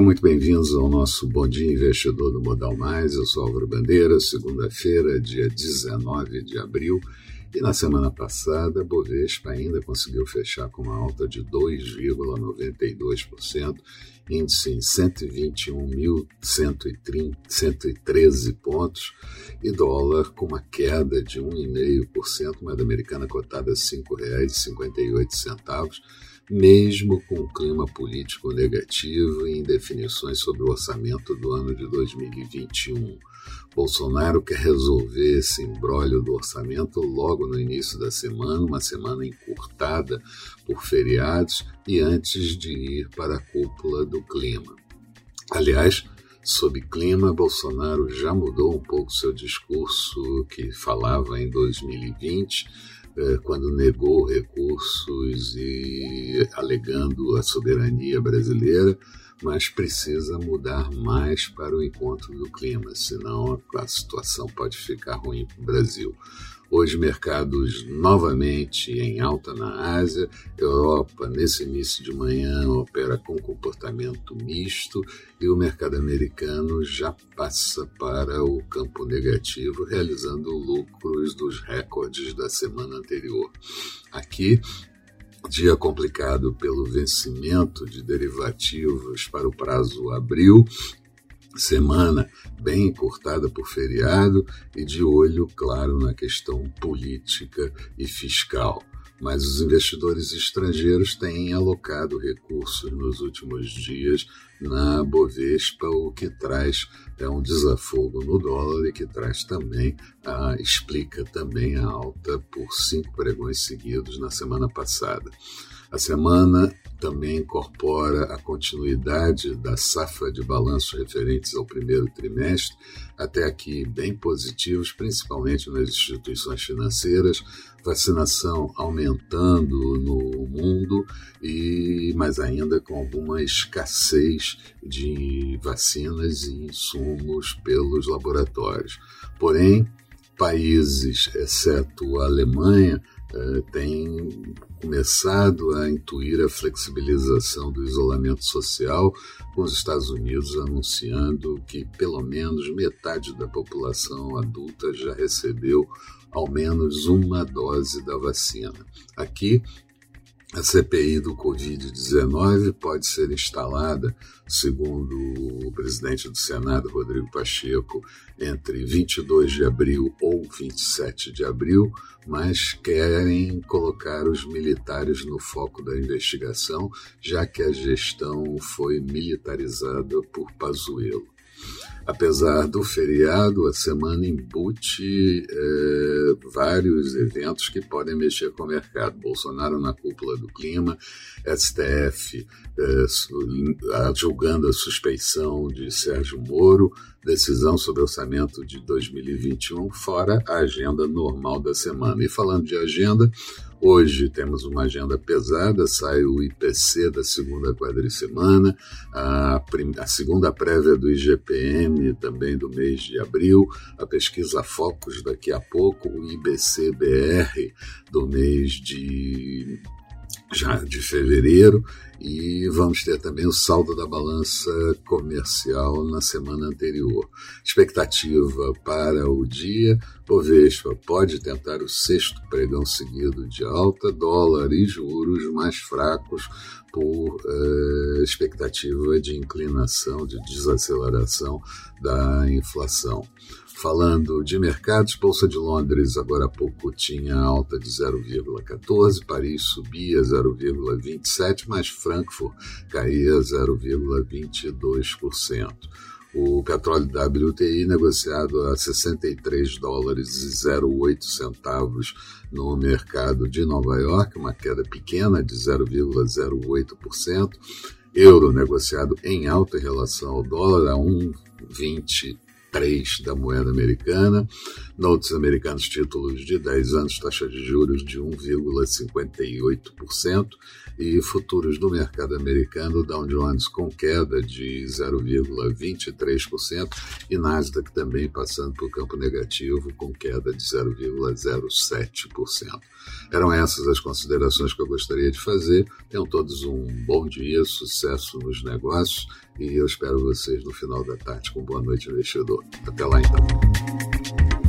Muito bem-vindos ao nosso Bom Dia Investidor do Modal Mais. Eu sou Álvaro Bandeira, segunda-feira, dia 19 de abril. E na semana passada, a Bovespa ainda conseguiu fechar com uma alta de 2,92%, índice em 121.113 pontos, e dólar com uma queda de 1,5%, moeda americana cotada a R$ 5,58 mesmo com o clima político negativo e indefinições sobre o orçamento do ano de 2021. Bolsonaro quer resolver esse embrólio do orçamento logo no início da semana, uma semana encurtada por feriados e antes de ir para a cúpula do clima. Aliás, Sob clima, Bolsonaro já mudou um pouco seu discurso que falava em 2020 é, quando negou recursos e alegando a soberania brasileira, mas precisa mudar mais para o encontro do clima, senão a situação pode ficar ruim para o Brasil. Hoje, mercados novamente em alta na Ásia. Europa, nesse início de manhã, opera com comportamento misto e o mercado americano já passa para o campo negativo, realizando lucros dos recordes da semana anterior. Aqui, dia complicado pelo vencimento de derivativos para o prazo abril semana bem encurtada por feriado e de olho, claro, na questão política e fiscal. Mas os investidores estrangeiros têm alocado recursos nos últimos dias na Bovespa, o que traz é um desafogo no dólar e que traz também, explica também a alta por cinco pregões seguidos na semana passada. A semana também incorpora a continuidade da safra de balanços referentes ao primeiro trimestre, até aqui bem positivos, principalmente nas instituições financeiras, vacinação aumentando no mundo e mais ainda com alguma escassez de vacinas e insumos pelos laboratórios. Porém, países, exceto a Alemanha, eh, tem começado a intuir a flexibilização do isolamento social, com os Estados Unidos anunciando que pelo menos metade da população adulta já recebeu ao menos uma dose da vacina. Aqui, a CPI do Covid-19 pode ser instalada, segundo o presidente do Senado, Rodrigo Pacheco, entre 22 de abril ou 27 de abril, mas querem colocar os militares no foco da investigação, já que a gestão foi militarizada por Pazuello. Apesar do feriado, a semana embute é, vários eventos que podem mexer com o mercado. Bolsonaro na cúpula do clima, STF é, julgando a suspeição de Sérgio Moro, decisão sobre orçamento de 2021, fora a agenda normal da semana. E falando de agenda, Hoje temos uma agenda pesada, sai o IPC da segunda quadricemana, a, a segunda prévia do IGPM também do mês de abril, a pesquisa Focus daqui a pouco, o IBC-BR do mês de já de fevereiro e vamos ter também o saldo da balança comercial na semana anterior. Expectativa para o dia: Bovespa pode tentar o sexto pregão seguido de alta, dólar e juros mais fracos por eh, expectativa de inclinação, de desaceleração da inflação. Falando de mercados, Bolsa de Londres agora há pouco tinha alta de 0,14, Paris subia 0,27, mas Frankfurt caía 0,22%. O petróleo WTI negociado a 63 dólares e 08 centavos no mercado de Nova York, uma queda pequena de 0,08%. Euro negociado em alta em relação ao dólar a 1,20 3 da moeda americana, notes americanos títulos de 10 anos, taxa de juros de 1,58% e futuros do mercado americano, Dow Jones com queda de 0,23% e Nasdaq também passando por campo negativo com queda de 0,07%. Eram essas as considerações que eu gostaria de fazer. Tenham todos um bom dia, sucesso nos negócios e eu espero vocês no final da tarde com boa noite, investidor. Até lá então.